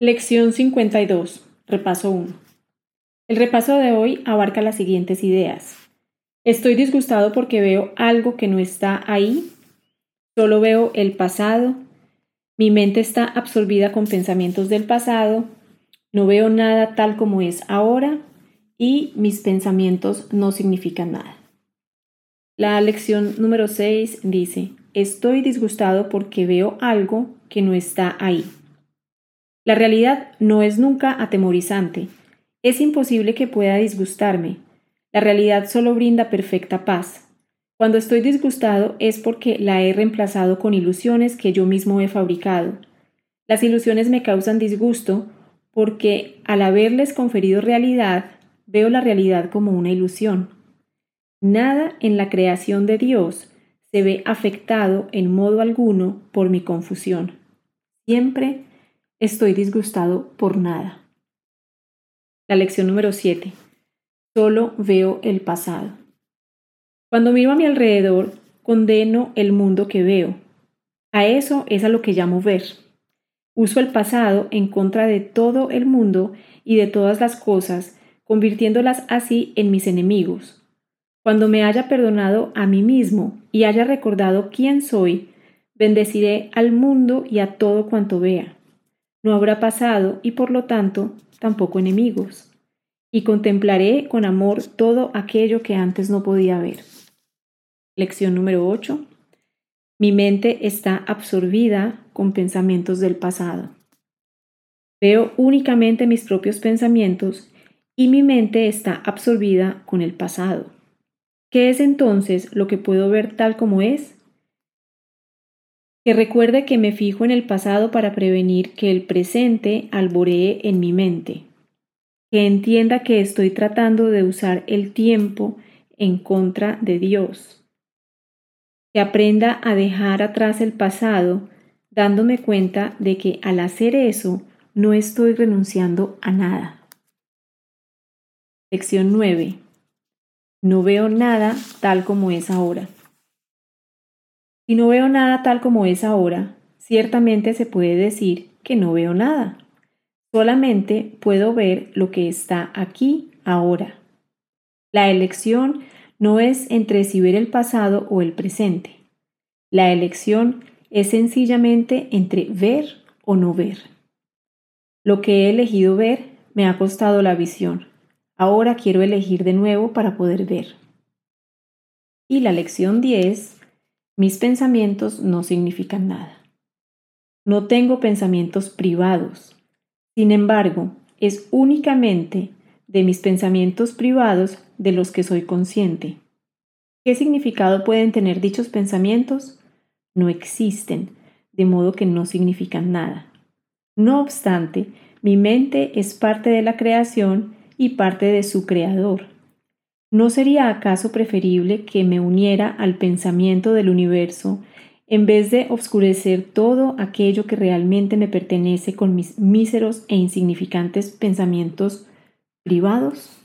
Lección 52. Repaso 1. El repaso de hoy abarca las siguientes ideas. Estoy disgustado porque veo algo que no está ahí. Solo veo el pasado. Mi mente está absorbida con pensamientos del pasado. No veo nada tal como es ahora y mis pensamientos no significan nada. La lección número 6 dice, estoy disgustado porque veo algo que no está ahí. La realidad no es nunca atemorizante. Es imposible que pueda disgustarme. La realidad solo brinda perfecta paz. Cuando estoy disgustado es porque la he reemplazado con ilusiones que yo mismo he fabricado. Las ilusiones me causan disgusto porque al haberles conferido realidad, veo la realidad como una ilusión. Nada en la creación de Dios se ve afectado en modo alguno por mi confusión. Siempre Estoy disgustado por nada. La lección número 7. Solo veo el pasado. Cuando miro a mi alrededor, condeno el mundo que veo. A eso es a lo que llamo ver. Uso el pasado en contra de todo el mundo y de todas las cosas, convirtiéndolas así en mis enemigos. Cuando me haya perdonado a mí mismo y haya recordado quién soy, bendeciré al mundo y a todo cuanto vea no habrá pasado y por lo tanto tampoco enemigos, y contemplaré con amor todo aquello que antes no podía ver. Lección número 8. Mi mente está absorbida con pensamientos del pasado. Veo únicamente mis propios pensamientos y mi mente está absorbida con el pasado. ¿Qué es entonces lo que puedo ver tal como es? Que recuerde que me fijo en el pasado para prevenir que el presente alboree en mi mente, que entienda que estoy tratando de usar el tiempo en contra de Dios, que aprenda a dejar atrás el pasado dándome cuenta de que al hacer eso no estoy renunciando a nada. Lección 9. No veo nada tal como es ahora. Si no veo nada tal como es ahora, ciertamente se puede decir que no veo nada. Solamente puedo ver lo que está aquí ahora. La elección no es entre si ver el pasado o el presente. La elección es sencillamente entre ver o no ver. Lo que he elegido ver me ha costado la visión. Ahora quiero elegir de nuevo para poder ver. Y la lección 10 mis pensamientos no significan nada. No tengo pensamientos privados. Sin embargo, es únicamente de mis pensamientos privados de los que soy consciente. ¿Qué significado pueden tener dichos pensamientos? No existen, de modo que no significan nada. No obstante, mi mente es parte de la creación y parte de su creador. ¿No sería acaso preferible que me uniera al pensamiento del universo en vez de obscurecer todo aquello que realmente me pertenece con mis míseros e insignificantes pensamientos privados?